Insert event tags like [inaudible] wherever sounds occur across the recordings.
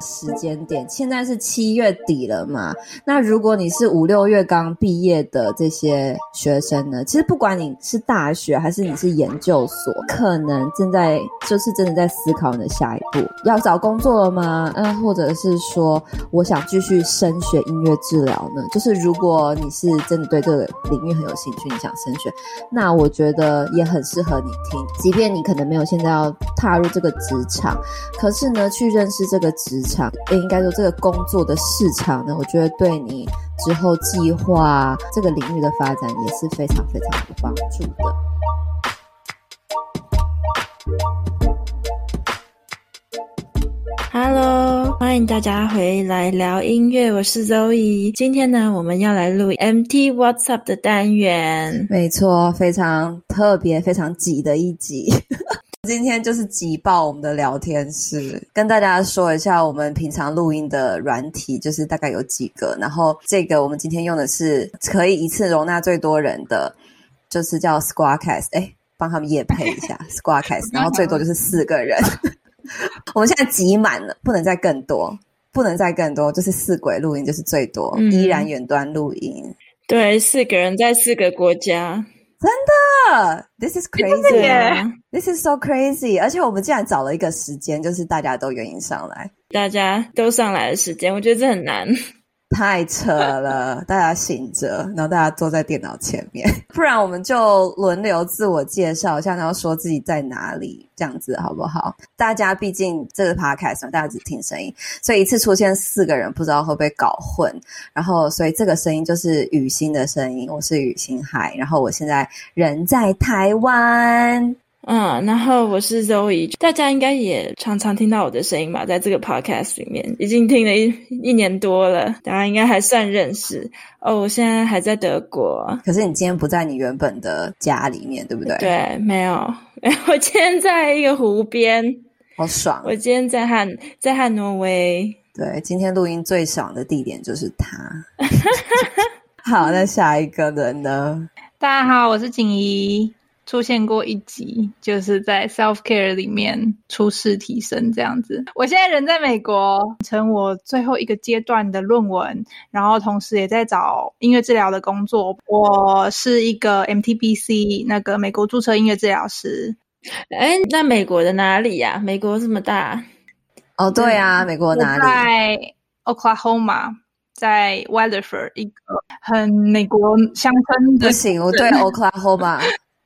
时间点，现在是七月底了嘛？那如果你是五六月刚毕业的这些学生呢？其实不管你是大学还是你是研究所，可能正在就是真的在思考你的下一步，要找工作了吗？嗯，或者是说我想继续升学音乐治疗呢？就是如果你是真的对这个领域很有兴趣，你想升学，那我觉得也很适合你听。即便你可能没有现在要踏入这个职场，可是呢，去认识这个职场。也应该说，这个工作的市场呢，我觉得对你之后计划这个领域的发展也是非常非常有帮助的。Hello，欢迎大家回来聊音乐，我是 Zoe。今天呢，我们要来录 MT What's Up 的单元，没错，非常特别、非常挤的一集。今天就是挤爆我们的聊天室，跟大家说一下，我们平常录音的软体就是大概有几个，然后这个我们今天用的是可以一次容纳最多人的，就是叫 Squadcast，哎，帮他们夜配一下 Squadcast，[laughs] 然后最多就是四个人，[laughs] 我们现在挤满了，不能再更多，不能再更多，就是四轨录音就是最多，嗯、依然远端录音，对，四个人在四个国家。真的，This is crazy，This is so crazy，而且我们竟然找了一个时间，就是大家都愿意上来，大家都上来的时间，我觉得这很难。太扯了！大家醒着，然后大家坐在电脑前面，[laughs] 不然我们就轮流自我介绍一下，然后说自己在哪里，这样子好不好？大家毕竟这个 podcast 大家只听声音，所以一次出现四个人，不知道会不会搞混。然后，所以这个声音就是雨欣的声音，我是雨欣海，然后我现在人在台湾。嗯，然后我是周怡大家应该也常常听到我的声音吧，在这个 podcast 里面，已经听了一一年多了，大家应该还算认识哦。我现在还在德国，可是你今天不在你原本的家里面，对不对？对，没有，[laughs] 我今天在一个湖边，好爽。我今天在汉在汉挪威，对，今天录音最爽的地点就是他。[laughs] [laughs] 好，那下一个人呢？大家好，我是景怡。出现过一集，就是在 Self Care 里面出试提升这样子。我现在人在美国，成我最后一个阶段的论文，然后同时也在找音乐治疗的工作。我是一个 MTBC 那个美国注册音乐治疗师。哎，那美国的哪里呀？美国这么大？哦，对啊，美国哪里？在 Oklahoma，在 Weatherford 一个很美国乡村的。不行，我对 Oklahoma。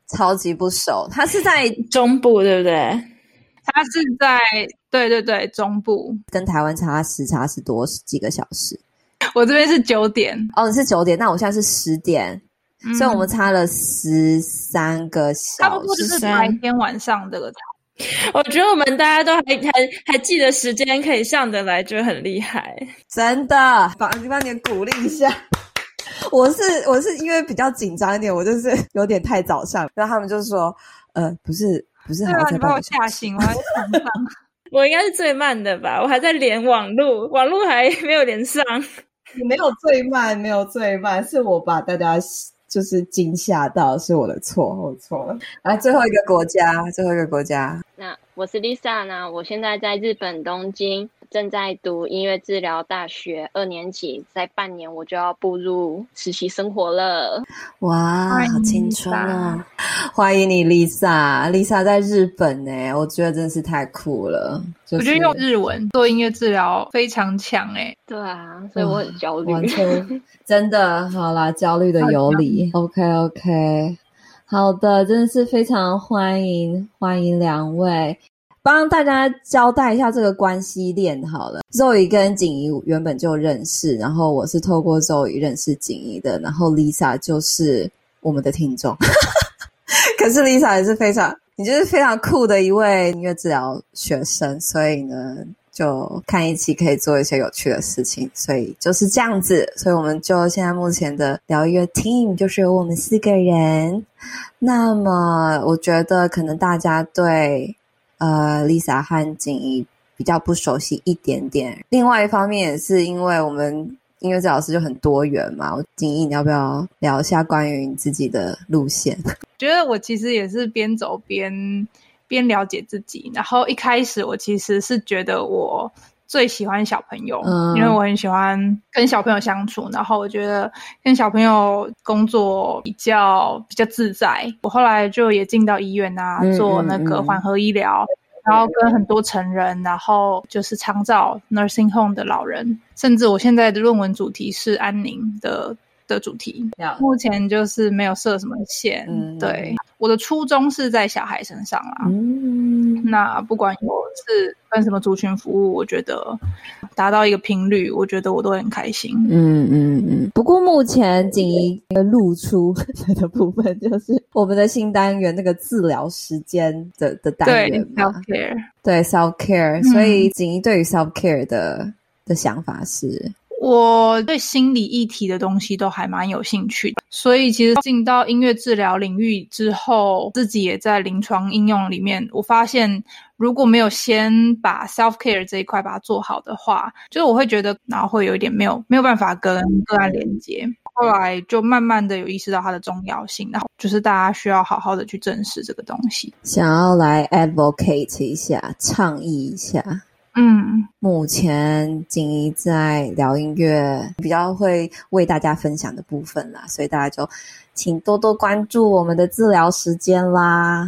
超级不熟，他是在中部，对不对？他是在对对对中部，跟台湾差时差是多几个小时。我这边是九点哦，你是九点，那我现在是十点，嗯、所以我们差了十三个小时，差不多就是白天晚上这个差。我觉得我们大家都还还还记得时间可以上得来，就很厉害，真的，帮你帮你鼓励一下。我是我是因为比较紧张一点，我就是有点太早上，然后他们就说，呃，不是不是还在，还你把我吓醒，我还在床上，[laughs] 我应该是最慢的吧？我还在连网路，网路还没有连上。你没有最慢，没有最慢，是我把大家就是惊吓到，是我的错，我错了。来，最后一个国家，最后一个国家。那我是 Lisa 呢，我现在在日本东京。正在读音乐治疗大学二年级，在半年我就要步入实习生活了。哇，好青春啊！欢迎你，Lisa，Lisa 在日本呢，我觉得真是太酷了。就是、我觉得用日文做音乐治疗非常强诶。对啊，所以我很焦虑。完全 [laughs] 真的，好啦，焦虑的有理。OK，OK. 好的，真的是非常欢迎，欢迎两位。帮大家交代一下这个关系链好了。Zoe 跟景怡原本就认识，然后我是透过 Zoe 认识景怡的，然后 Lisa 就是我们的听众。[laughs] 可是 Lisa 也是非常，你就是非常酷的一位音乐治疗学生，所以呢，就看一起可以做一些有趣的事情，所以就是这样子。所以我们就现在目前的疗愈 team 就是有我们四个人。那么我觉得可能大家对。呃，Lisa 和景怡比较不熟悉一点点。另外一方面也是因为我们音乐治疗师就很多元嘛。景怡，你要不要聊一下关于你自己的路线？[laughs] 觉得我其实也是边走边边了解自己。然后一开始我其实是觉得我最喜欢小朋友，嗯、因为我很喜欢跟小朋友相处。然后我觉得跟小朋友工作比较比较自在。我后来就也进到医院啊，嗯、做那个缓和医疗。嗯嗯然后跟很多成人，然后就是长照 nursing home 的老人，甚至我现在的论文主题是安宁的的主题。目前就是没有设什么线，嗯、对。我的初衷是在小孩身上啦。嗯，那不管我是跟什么族群服务，我觉得达到一个频率，我觉得我都很开心。嗯嗯嗯。不过目前仅一个露出 [laughs] 的部分，就是我们的新单元那个治疗时间的的单元嘛。对，self care。对，self care。所以仅一对于 self care 的的想法是。我对心理议题的东西都还蛮有兴趣的，所以其实进到音乐治疗领域之后，自己也在临床应用里面，我发现如果没有先把 self care 这一块把它做好的话，就是我会觉得然后会有一点没有没有办法跟个案连接。后来就慢慢的有意识到它的重要性，然后就是大家需要好好的去正视这个东西，想要来 advocate 一下，倡议一下。嗯，目前仅怡在聊音乐比较会为大家分享的部分啦，所以大家就请多多关注我们的治疗时间啦。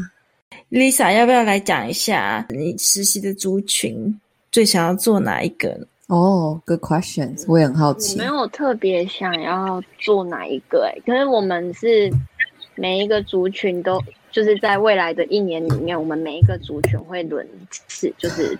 Lisa，要不要来讲一下你实习的族群最想要做哪一个？哦、oh，Good questions，我也很好奇。没有特别想要做哪一个哎、欸，可是我们是每一个族群都就是在未来的一年里面，我们每一个族群会轮次，就是。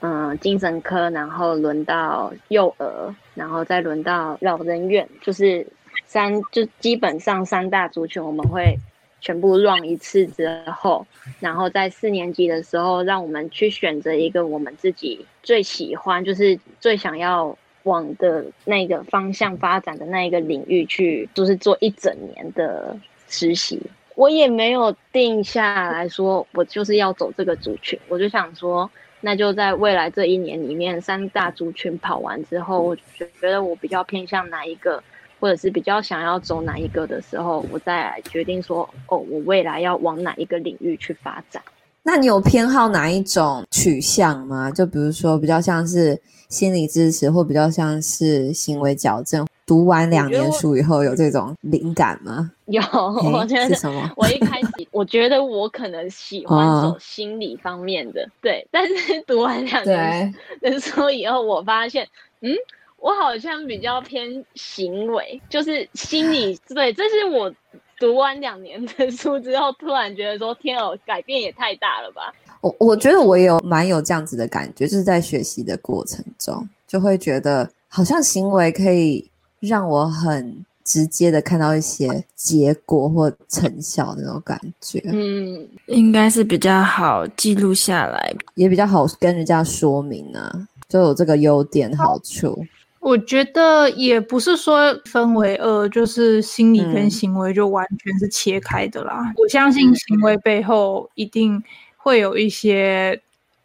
嗯，精神科，然后轮到幼儿，然后再轮到老人院，就是三，就基本上三大族群我们会全部 run 一次之后，然后在四年级的时候，让我们去选择一个我们自己最喜欢，就是最想要往的那个方向发展的那一个领域去，就是做一整年的实习。我也没有定下来说，我就是要走这个族群，我就想说。那就在未来这一年里面，三大族群跑完之后，我觉得我比较偏向哪一个，或者是比较想要走哪一个的时候，我再来决定说，哦，我未来要往哪一个领域去发展。那你有偏好哪一种取向吗？就比如说，比较像是心理支持，或比较像是行为矫正。读完两年书以后，有这种灵感吗？[laughs] 有，我觉得是什么？我一开始我觉得我可能喜欢走心理方面的，对。但是读完两年的书以后，我发现，嗯，我好像比较偏行为，就是心理。对，这是我读完两年的书之后，突然觉得说，天哦，改变也太大了吧。我我觉得我也有蛮有这样子的感觉，就是在学习的过程中，就会觉得好像行为可以。让我很直接的看到一些结果或成效的那种感觉，嗯，应该是比较好记录下来，也比较好跟人家说明啊，就有这个优点好处。我觉得也不是说分为二，就是心理跟行为就完全是切开的啦。嗯，我相信行为背后一定会有一些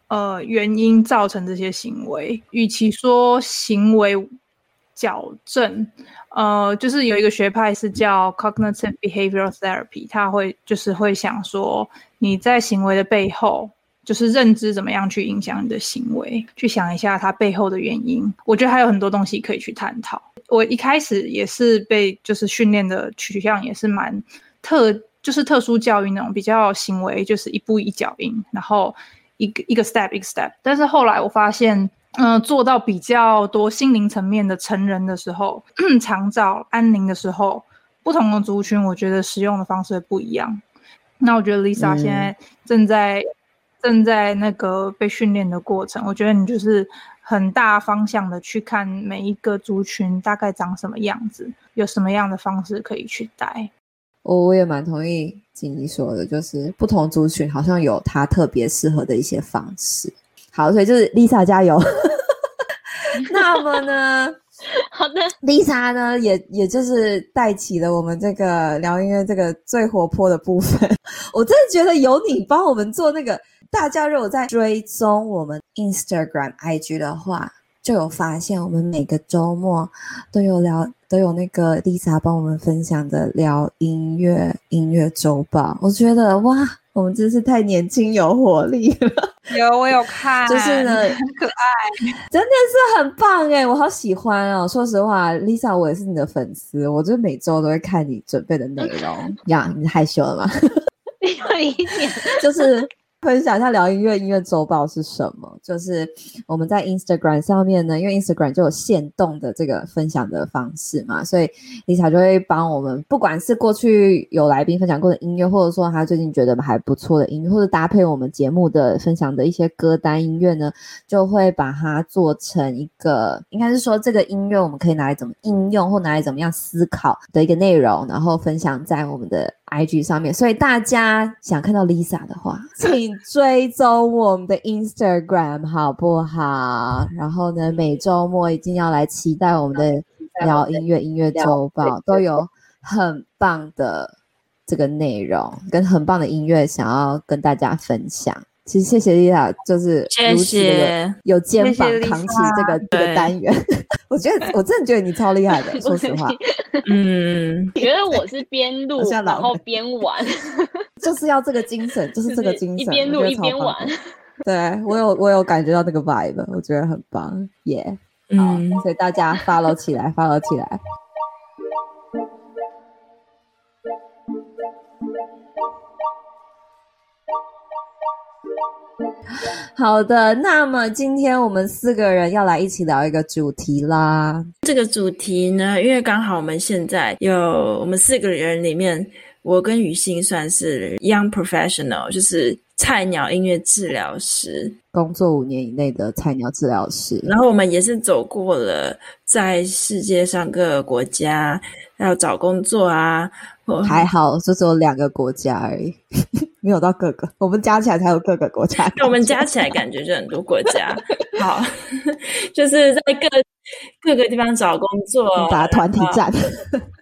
呃原因造成这些行为，与其说行为。矫正，呃，就是有一个学派是叫 Cognitive Behavioral Therapy，他会就是会想说，你在行为的背后，就是认知怎么样去影响你的行为，去想一下它背后的原因。我觉得还有很多东西可以去探讨。我一开始也是被就是训练的取向也是蛮特，就是特殊教育那种比较行为，就是一步一脚印，然后一个一个 step 一个 step。但是后来我发现。嗯、呃，做到比较多心灵层面的成人的时候，[clears throat] 长照安宁的时候，不同的族群，我觉得使用的方式不一样。那我觉得 Lisa 现在正在、嗯、正在那个被训练的过程，我觉得你就是很大方向的去看每一个族群大概长什么样子，有什么样的方式可以去带。我我也蛮同意锦怡说的，就是不同族群好像有它特别适合的一些方式。好，所以就是 Lisa 加油。[laughs] 那么呢，[laughs] 好的，Lisa 呢也也就是带起了我们这个聊音乐这个最活泼的部分。[laughs] 我真的觉得有你帮我们做那个，大家如果在追踪我们 Instagram IG 的话，就有发现我们每个周末都有聊，都有那个 Lisa 帮我们分享的聊音乐音乐周报。我觉得哇。我们真是太年轻有活力了。有，我有 [laughs] 看，就是呢，很可爱，真的是很棒哎，我好喜欢哦。说实话，Lisa，我也是你的粉丝，我就每周都会看你准备的内容。[laughs] 呀，你害羞了吗？[laughs] 有一点，就是。分享一下聊音乐音乐周报是什么？就是我们在 Instagram 上面呢，因为 Instagram 就有限动的这个分享的方式嘛，所以 Lisa 就会帮我们，不管是过去有来宾分享过的音乐，或者说他最近觉得还不错的音乐，或者搭配我们节目的分享的一些歌单音乐呢，就会把它做成一个，应该是说这个音乐我们可以拿来怎么应用，或拿来怎么样思考的一个内容，然后分享在我们的 IG 上面。所以大家想看到 Lisa 的话，[laughs] 请。追踪我们的 Instagram 好不好？然后呢，每周末一定要来期待我们的聊音乐音乐周报，都有很棒的这个内容跟很棒的音乐想要跟大家分享。其实谢谢 Lisa，就是如此的有肩膀扛起这个这个单元。[laughs] 我觉得 [laughs] 我真的觉得你超厉害的，说实话。[laughs] 嗯，[laughs] 觉得我是边录然后边玩，就是要这个精神，就是这个精神，一边录一边玩。对，我有我有感觉到那个 vibe，我觉得很棒，耶、yeah！好，嗯、所以大家 follow 起来，follow 起来。好的，那么今天我们四个人要来一起聊一个主题啦。这个主题呢，因为刚好我们现在有我们四个人里面，我跟雨欣算是 young professional，就是菜鸟音乐治疗师，工作五年以内的菜鸟治疗师。然后我们也是走过了在世界上各个国家要找工作啊。还好，就只有两个国家而已，没有到各个。我们加起来才有各个国家。[laughs] 我们加起来感觉就很多国家。[laughs] 好，[laughs] 就是在各各个地方找工作，打团体战，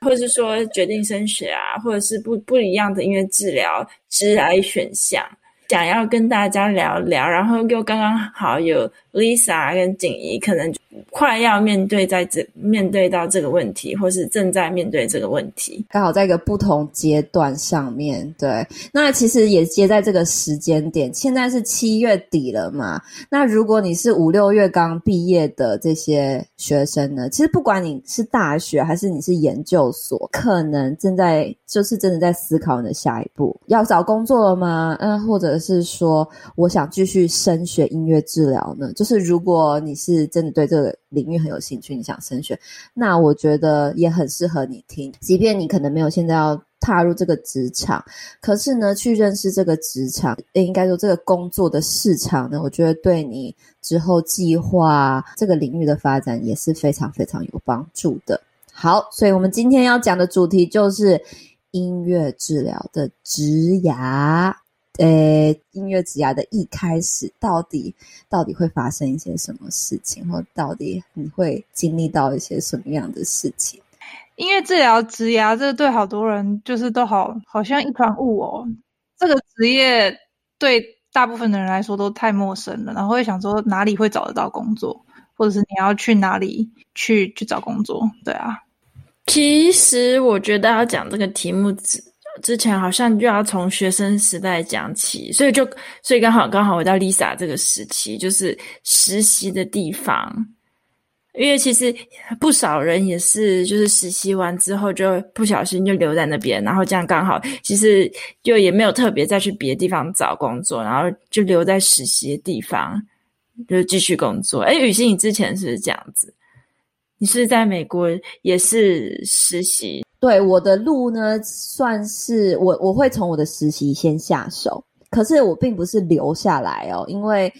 或者是说决定升学啊，或者是不不一样的音乐治疗之来选项。想要跟大家聊聊，然后又刚刚好有 Lisa 跟景怡，可能快要面对在这面对到这个问题，或是正在面对这个问题，刚好在一个不同阶段上面对。那其实也接在这个时间点，现在是七月底了嘛。那如果你是五六月刚毕业的这些学生呢，其实不管你是大学还是你是研究所，可能正在就是真的在思考你的下一步，要找工作了吗？嗯，或者。是说，我想继续升学音乐治疗呢？就是如果你是真的对这个领域很有兴趣，你想升学，那我觉得也很适合你听。即便你可能没有现在要踏入这个职场，可是呢，去认识这个职场，应该说这个工作的市场呢，我觉得对你之后计划这个领域的发展也是非常非常有帮助的。好，所以我们今天要讲的主题就是音乐治疗的职涯。呃，音乐职涯的一开始，到底到底会发生一些什么事情，或到底你会经历到一些什么样的事情？音乐治疗职涯，这个对好多人就是都好，好像一团雾哦。这个职业对大部分的人来说都太陌生了，然后会想说哪里会找得到工作，或者是你要去哪里去去找工作？对啊，其实我觉得要讲这个题目之前好像就要从学生时代讲起，所以就所以刚好刚好回到 Lisa 这个时期，就是实习的地方，因为其实不少人也是就是实习完之后就不小心就留在那边，然后这样刚好其实就也没有特别再去别的地方找工作，然后就留在实习的地方就继续工作。诶，雨欣，你之前是不是这样子？你是在美国也是实习？对，我的路呢，算是我我会从我的实习先下手，可是我并不是留下来哦，因为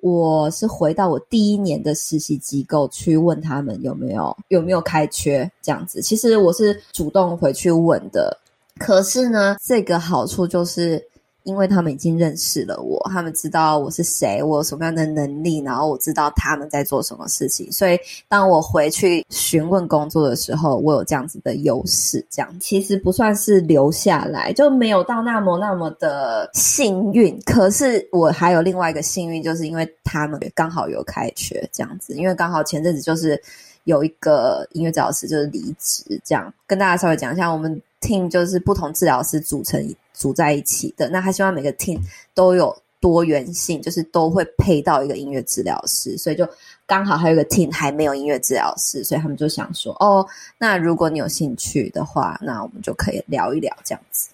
我是回到我第一年的实习机构去问他们有没有有没有开缺这样子。其实我是主动回去问的，可是呢，这个好处就是。因为他们已经认识了我，他们知道我是谁，我有什么样的能力，然后我知道他们在做什么事情，所以当我回去询问工作的时候，我有这样子的优势。这样其实不算是留下来，就没有到那么那么的幸运。可是我还有另外一个幸运，就是因为他们刚好有开缺这样子，因为刚好前阵子就是有一个音乐治疗师就是离职，这样跟大家稍微讲一下，我们 team 就是不同治疗师组成。组在一起的。那他希望每个 team 都有多元性，就是都会配到一个音乐治疗师，所以就刚好还有一个 team 还没有音乐治疗师，所以他们就想说，哦，那如果你有兴趣的话，那我们就可以聊一聊这样子。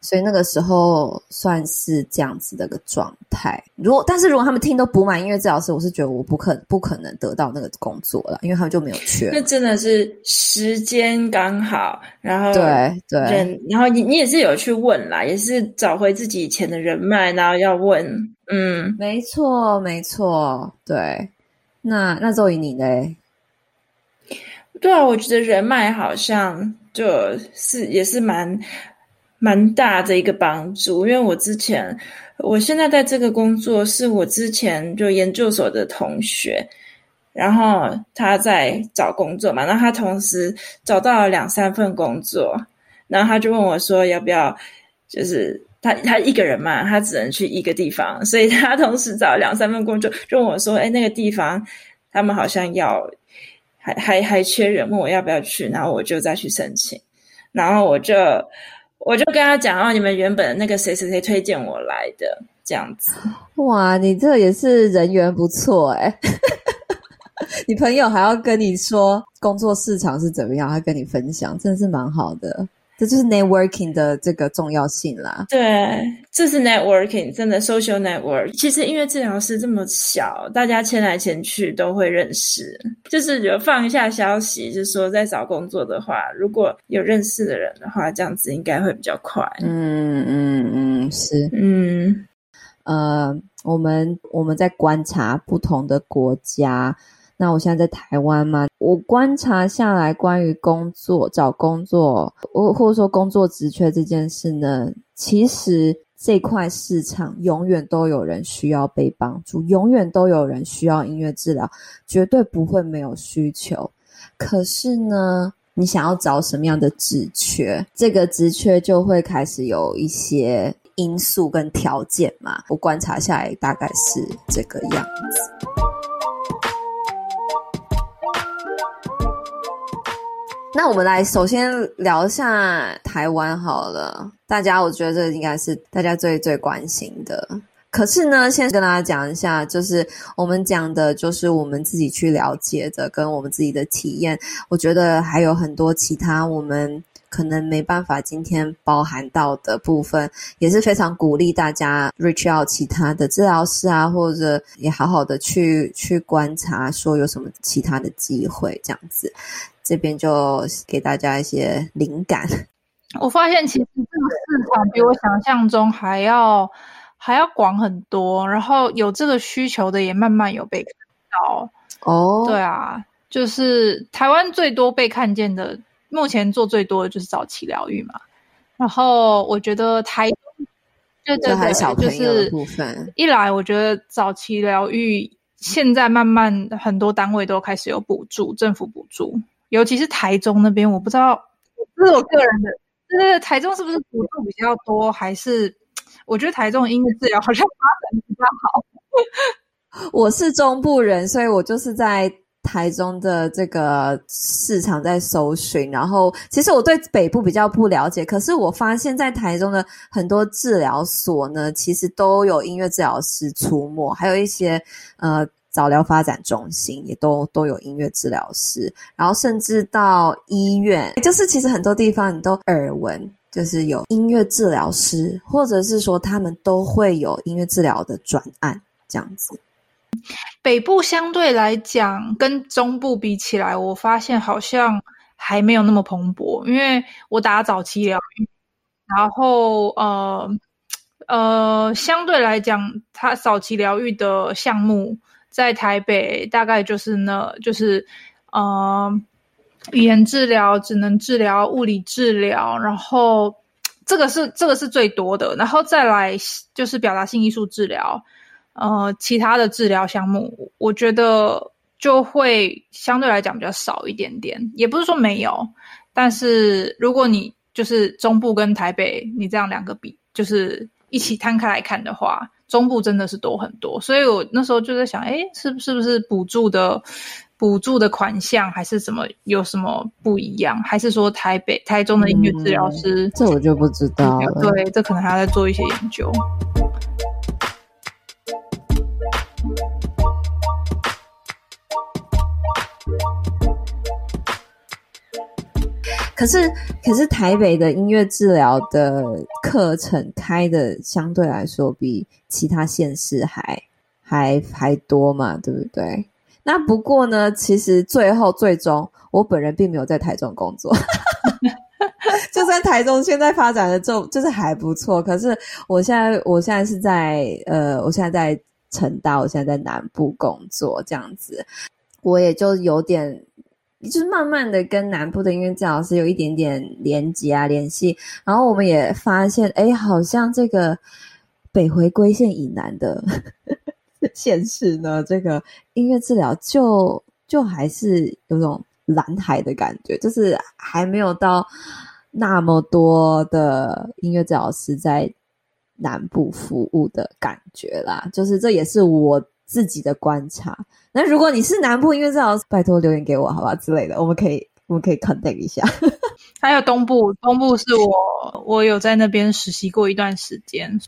所以那个时候算是这样子的一个状态。如果但是如果他们听都补满音乐治疗师，我是觉得我不可不可能得到那个工作了，因为他们就没有缺。那真的是时间刚好，然后对对，然后你你也是有去问啦，也是找回自己以前的人脉，然后要问，嗯，没错没错，对。那那周怡你呢？对啊，我觉得人脉好像就是也是蛮。蛮大的一个帮助，因为我之前，我现在在这个工作是我之前就研究所的同学，然后他在找工作嘛，然后他同时找到了两三份工作，然后他就问我说要不要，就是他他一个人嘛，他只能去一个地方，所以他同时找两三份工作，就问我说，哎，那个地方他们好像要还还还缺人，问我要不要去，然后我就再去申请，然后我就。我就跟他讲哦，你们原本那个谁谁谁推荐我来的这样子。哇，你这也是人缘不错诶 [laughs] 你朋友还要跟你说工作市场是怎么样，还跟你分享，真的是蛮好的。这就是 networking 的这个重要性啦。对，这是 networking，真的 social network。其实音乐治疗师这么小，大家牵来牵去都会认识。就是有放一下消息，就是说在找工作的话，如果有认识的人的话，这样子应该会比较快。嗯嗯嗯，是。嗯，呃，我们我们在观察不同的国家。那我现在在台湾嘛，我观察下来，关于工作、找工作，或或者说工作职缺这件事呢，其实这块市场永远都有人需要被帮助，永远都有人需要音乐治疗，绝对不会没有需求。可是呢，你想要找什么样的职缺，这个职缺就会开始有一些因素跟条件嘛。我观察下来，大概是这个样子。那我们来首先聊一下台湾好了，大家我觉得这应该是大家最最关心的。可是呢，先跟大家讲一下，就是我们讲的，就是我们自己去了解的，跟我们自己的体验。我觉得还有很多其他我们可能没办法今天包含到的部分，也是非常鼓励大家 reach out 其他的治疗师啊，或者也好好的去去观察，说有什么其他的机会这样子。这边就给大家一些灵感。我发现其实这个市场比我想象中还要还要广很多，然后有这个需求的也慢慢有被看到。哦，对啊，就是台湾最多被看见的，目前做最多的就是早期疗愈嘛。然后我觉得台，对对对，就是部分。一来我觉得早期疗愈现在慢慢很多单位都开始有补助，政府补助。尤其是台中那边，我不知道，这是我个人的，就是台中是不是补助比较多，还是我觉得台中的音乐治疗好像发展比较好。我是中部人，所以我就是在台中的这个市场在搜寻。然后，其实我对北部比较不了解，可是我发现，在台中的很多治疗所呢，其实都有音乐治疗师出没，还有一些呃。早疗发展中心也都都有音乐治疗师，然后甚至到医院，就是其实很多地方你都耳闻，就是有音乐治疗师，或者是说他们都会有音乐治疗的转案这样子。北部相对来讲跟中部比起来，我发现好像还没有那么蓬勃，因为我打早期疗愈，然后呃呃，相对来讲，它早期疗愈的项目。在台北大概就是那，就是，呃，语言治疗、只能治疗、物理治疗，然后这个是这个是最多的，然后再来就是表达性艺术治疗，呃，其他的治疗项目，我觉得就会相对来讲比较少一点点，也不是说没有，但是如果你就是中部跟台北，你这样两个比，就是一起摊开来看的话。中部真的是多很多，所以我那时候就在想，哎，是是不是补助的补助的款项还是什么有什么不一样？还是说台北、台中的音乐治疗师？嗯，这我就不知道了。对，这可能还要再做一些研究。可是，可是台北的音乐治疗的课程开的相对来说比其他县市还还还多嘛，对不对？那不过呢，其实最后最终，我本人并没有在台中工作，[laughs] 就算台中现在发展的就就是还不错，可是我现在我现在是在呃，我现在在成大，我现在在南部工作，这样子，我也就有点。就是慢慢的跟南部的音乐治疗师有一点点连接啊联系，然后我们也发现，哎，好像这个北回归线以南的 [laughs] 县市呢，这个音乐治疗就就还是有种蓝海的感觉，就是还没有到那么多的音乐治疗师在南部服务的感觉啦，就是这也是我。自己的观察。那如果你是南部音乐治疗师，拜托留言给我，好吧之类的，我们可以我们可以 connect 一下。[laughs] 还有东部，东部是我我有在那边实习过一段时间。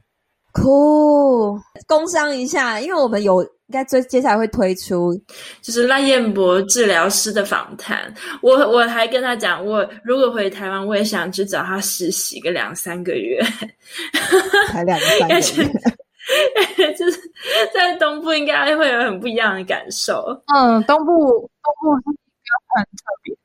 Cool，工商一下，因为我们有应该接接下来会推出，就是赖彦博治疗师的访谈。我我还跟他讲，我如果回台湾，我也想去找他实习个两三个月，才两三个月。[laughs] [laughs] 在东部应该会有很不一样的感受。嗯，东部东部是一个很特别。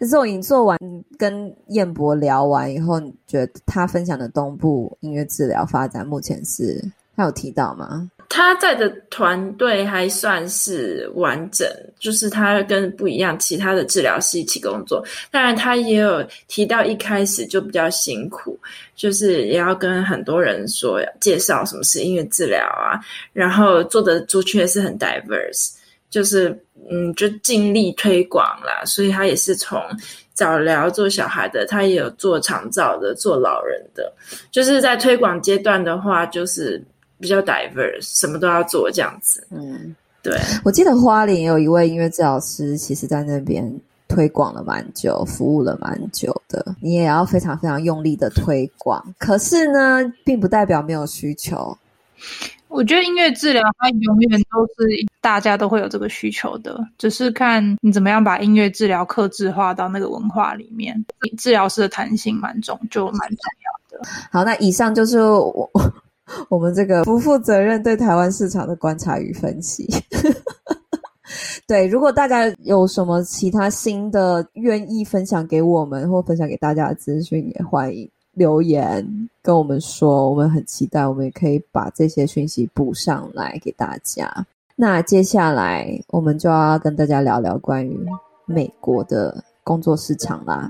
这种你做完跟彦博聊完以后，你觉得他分享的东部音乐治疗发展目前是他有提到吗？他在的团队还算是完整，就是他跟不一样其他的治疗师一起工作。当然，他也有提到一开始就比较辛苦，就是也要跟很多人说介绍什么是音乐治疗啊，然后做的族群也是很 diverse，就是嗯，就尽力推广啦。所以他也是从早疗做小孩的，他也有做长照的，做老人的，就是在推广阶段的话，就是。比较 diverse，什么都要做这样子。嗯，对。我记得花莲也有一位音乐治疗师，其实在那边推广了蛮久，服务了蛮久的。你也要非常非常用力的推广，可是呢，并不代表没有需求。我觉得音乐治疗它永远都是大家都会有这个需求的，只是看你怎么样把音乐治疗克制化到那个文化里面。治疗师的弹性蛮重，就蛮重要的。好，那以上就是我。我们这个不负责任对台湾市场的观察与分析。对，如果大家有什么其他新的愿意分享给我们或分享给大家的资讯，也欢迎留言跟我们说。我们很期待，我们也可以把这些讯息补上来给大家。那接下来我们就要跟大家聊聊关于美国的工作市场啦。